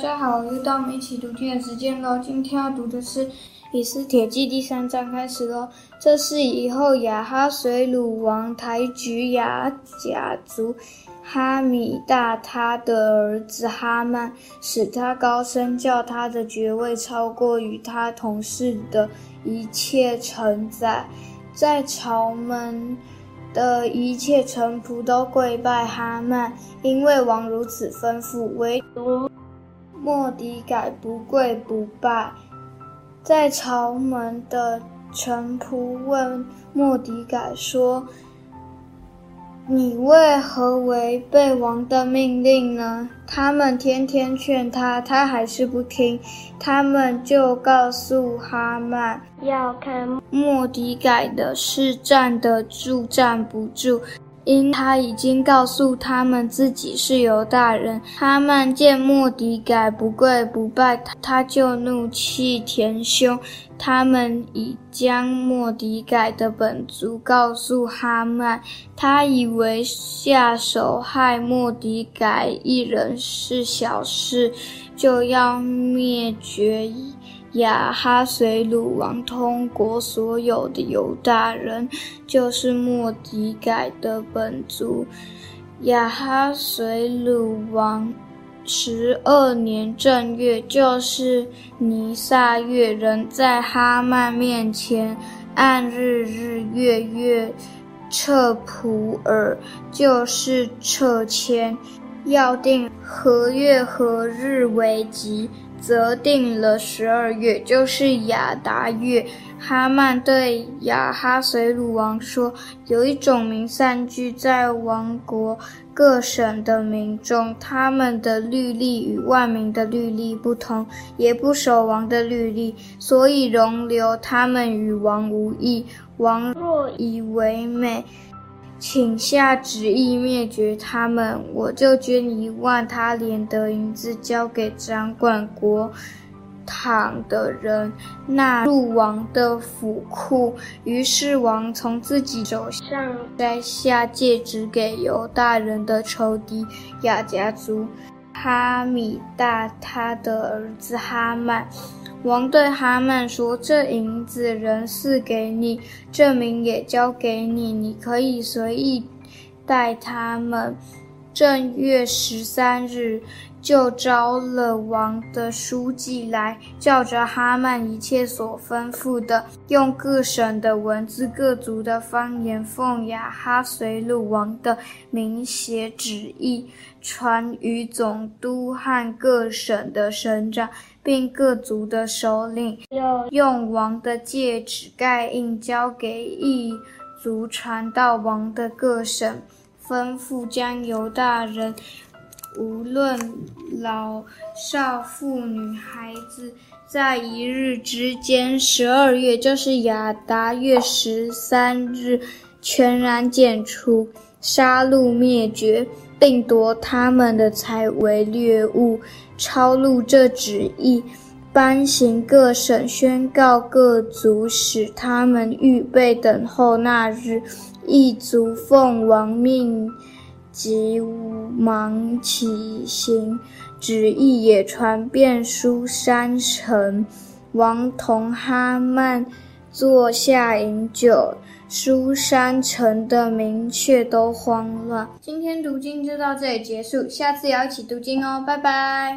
大家好，又到我们一起读经的时间喽。今天要读的是《以斯帖记》第三章，开始喽。这是以后亚哈随鲁王抬举亚甲族。哈米大他的儿子哈曼，使他高升，叫他的爵位超过与他同事的一切臣宰，在朝门的一切臣仆都跪拜哈曼，因为王如此吩咐。唯独末底改不跪不拜。在朝门的臣仆问莫迪改说。你为何违背王的命令呢？他们天天劝他，他还是不听。他们就告诉哈曼，要看莫迪改的是站得住，站不住。因他已经告诉他们自己是犹大人，哈曼见莫迪改不跪不拜，他就怒气填胸。他们已将莫迪改的本族告诉哈曼，他以为下手害莫迪改一人是小事，就要灭绝。亚哈随鲁王通国所有的犹大人，就是末底改的本族。亚哈随鲁王十二年正月，就是尼撒月，人在哈曼面前按日日月月册普尔，就是撤迁，要定何月何日为吉。则定了十二月，就是亚达月。哈曼对亚哈随鲁王说：“有一种民散居在王国各省的民众，他们的律例与万民的律例不同，也不守王的律例，所以容留他们与王无益。王若以为美。”请下旨意灭绝他们，我就捐一万他连的银子交给掌管国堂的人，纳入王的府库。于是王从自己手上摘下戒指，给犹大人的仇敌亚家族哈米大他的儿子哈曼。王对哈曼说：“这银子人是给你，证明也交给你，你可以随意带他们。”正月十三日，就招了王的书记来，叫着哈曼一切所吩咐的，用各省的文字、各族的方言，奉雅哈随鲁王的名写旨意，传于总督和各省的省长。并各族的首领，又用王的戒指盖印，交给一族传到王的各省，吩咐将犹大人，无论老少妇女孩子，在一日之间，十二月就是亚达月十三日，全然剪除，杀戮灭绝。并夺他们的财为掠物，抄录这旨意，颁行各省，宣告各族，使他们预备等候那日。一族奉王命，急忙起行，旨意也传遍书山城。王同哈曼坐下饮酒。书山城的民却都慌乱。今天读经就到这里结束，下次也要一起读经哦，拜拜。